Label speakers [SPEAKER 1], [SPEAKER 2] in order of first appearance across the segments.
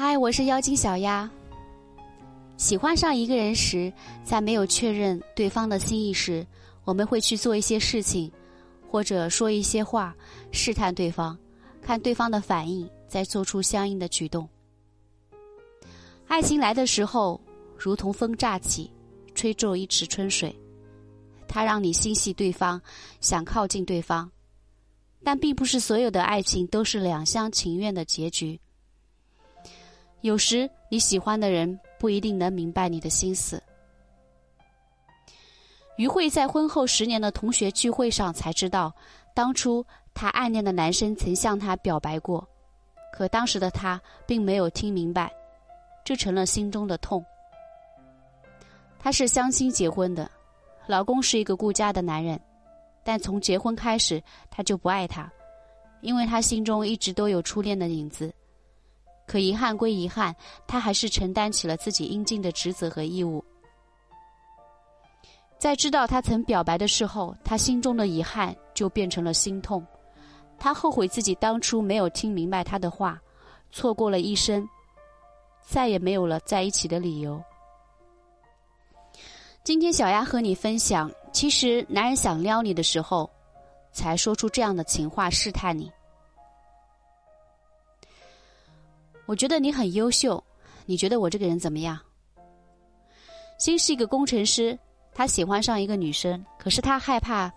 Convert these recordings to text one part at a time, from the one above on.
[SPEAKER 1] 嗨，我是妖精小丫。喜欢上一个人时，在没有确认对方的心意时，我们会去做一些事情，或者说一些话，试探对方，看对方的反应，再做出相应的举动。爱情来的时候，如同风乍起，吹皱一池春水，它让你心系对方，想靠近对方。但并不是所有的爱情都是两厢情愿的结局。有时你喜欢的人不一定能明白你的心思。于慧在婚后十年的同学聚会上才知道，当初她暗恋的男生曾向她表白过，可当时的她并没有听明白，这成了心中的痛。她是相亲结婚的，老公是一个顾家的男人。但从结婚开始，他就不爱她，因为他心中一直都有初恋的影子。可遗憾归遗憾，他还是承担起了自己应尽的职责和义务。在知道他曾表白的时候，他心中的遗憾就变成了心痛。他后悔自己当初没有听明白他的话，错过了一生，再也没有了在一起的理由。今天小丫和你分享。其实，男人想撩你的时候，才说出这样的情话试探你。我觉得你很优秀，你觉得我这个人怎么样？新是一个工程师，他喜欢上一个女生，可是他害怕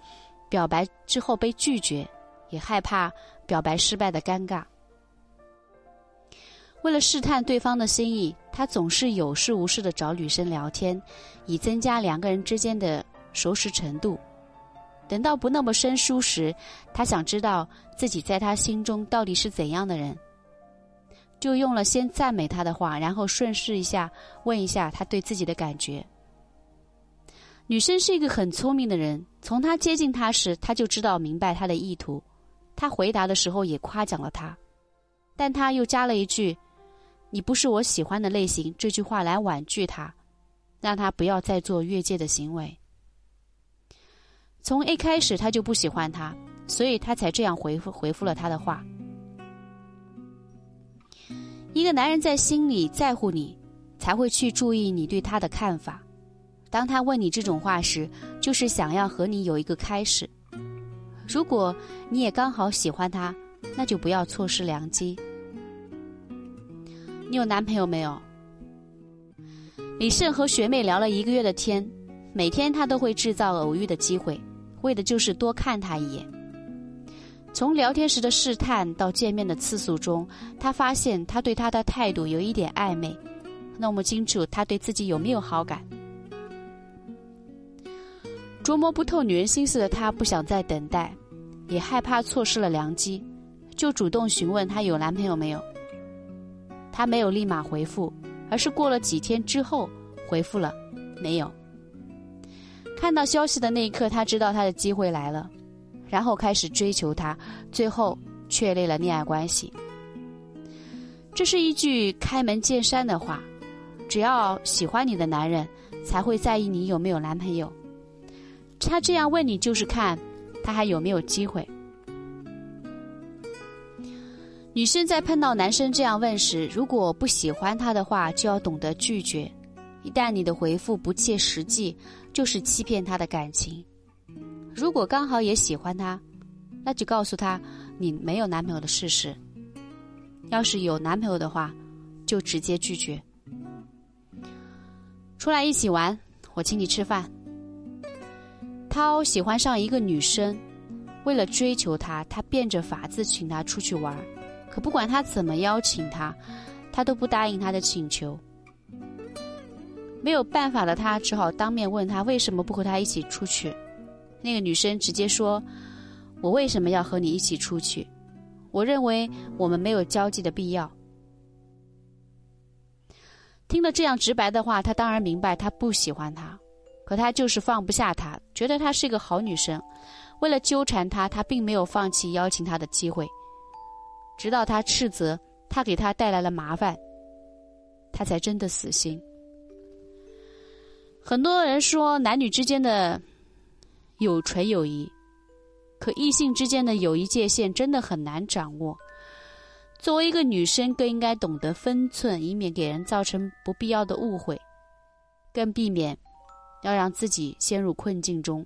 [SPEAKER 1] 表白之后被拒绝，也害怕表白失败的尴尬。为了试探对方的心意，他总是有事无事的找女生聊天，以增加两个人之间的。熟识程度，等到不那么生疏时，他想知道自己在他心中到底是怎样的人，就用了先赞美他的话，然后顺势一下问一下他对自己的感觉。女生是一个很聪明的人，从他接近他时，他就知道明白他的意图。他回答的时候也夸奖了他，但他又加了一句：“你不是我喜欢的类型。”这句话来婉拒他，让他不要再做越界的行为。从一开始他就不喜欢他，所以他才这样回复回复了他的话。一个男人在心里在乎你，才会去注意你对他的看法。当他问你这种话时，就是想要和你有一个开始。如果你也刚好喜欢他，那就不要错失良机。你有男朋友没有？李胜和学妹聊了一个月的天，每天他都会制造偶遇的机会。为的就是多看他一眼。从聊天时的试探到见面的次数中，他发现他对他的态度有一点暧昧，弄不清楚他对自己有没有好感。琢磨不透女人心思的他不想再等待，也害怕错失了良机，就主动询问他有男朋友没有。他没有立马回复，而是过了几天之后回复了，没有。看到消息的那一刻，他知道他的机会来了，然后开始追求她，最后确立了恋爱关系。这是一句开门见山的话：只要喜欢你的男人，才会在意你有没有男朋友。他这样问你，就是看他还有没有机会。女生在碰到男生这样问时，如果不喜欢他的话，就要懂得拒绝。一旦你的回复不切实际，就是欺骗他的感情。如果刚好也喜欢他，那就告诉他你没有男朋友的事实。要是有男朋友的话，就直接拒绝。出来一起玩，我请你吃饭。涛喜欢上一个女生，为了追求她，他变着法子请她出去玩，可不管他怎么邀请她，她都不答应他的请求。没有办法的他，只好当面问他为什么不和他一起出去。那个女生直接说：“我为什么要和你一起出去？我认为我们没有交际的必要。”听了这样直白的话，他当然明白他不喜欢他，可他就是放不下她，觉得她是一个好女生。为了纠缠她，他并没有放弃邀请她的机会，直到他斥责他给他带来了麻烦，他才真的死心。很多人说男女之间的有纯友谊，可异性之间的友谊界限真的很难掌握。作为一个女生，更应该懂得分寸，以免给人造成不必要的误会，更避免要让自己陷入困境中。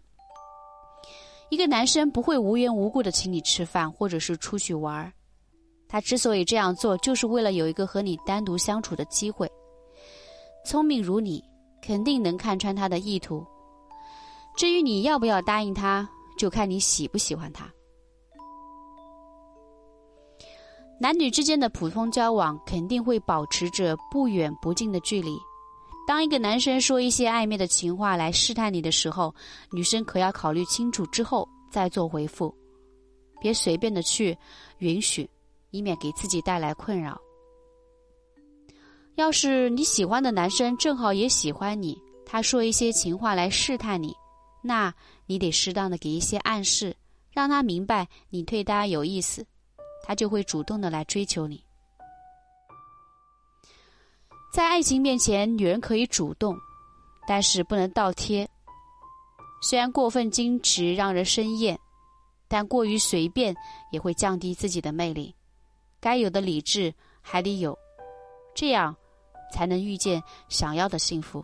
[SPEAKER 1] 一个男生不会无缘无故的请你吃饭，或者是出去玩儿。他之所以这样做，就是为了有一个和你单独相处的机会。聪明如你，肯定能看穿他的意图。至于你要不要答应他，就看你喜不喜欢他。男女之间的普通交往肯定会保持着不远不近的距离。当一个男生说一些暧昧的情话来试探你的时候，女生可要考虑清楚之后再做回复，别随便的去允许，以免给自己带来困扰。要是你喜欢的男生正好也喜欢你，他说一些情话来试探你，那你得适当的给一些暗示，让他明白你对他有意思。他就会主动的来追求你。在爱情面前，女人可以主动，但是不能倒贴。虽然过分矜持让人生厌，但过于随便也会降低自己的魅力。该有的理智还得有，这样才能遇见想要的幸福。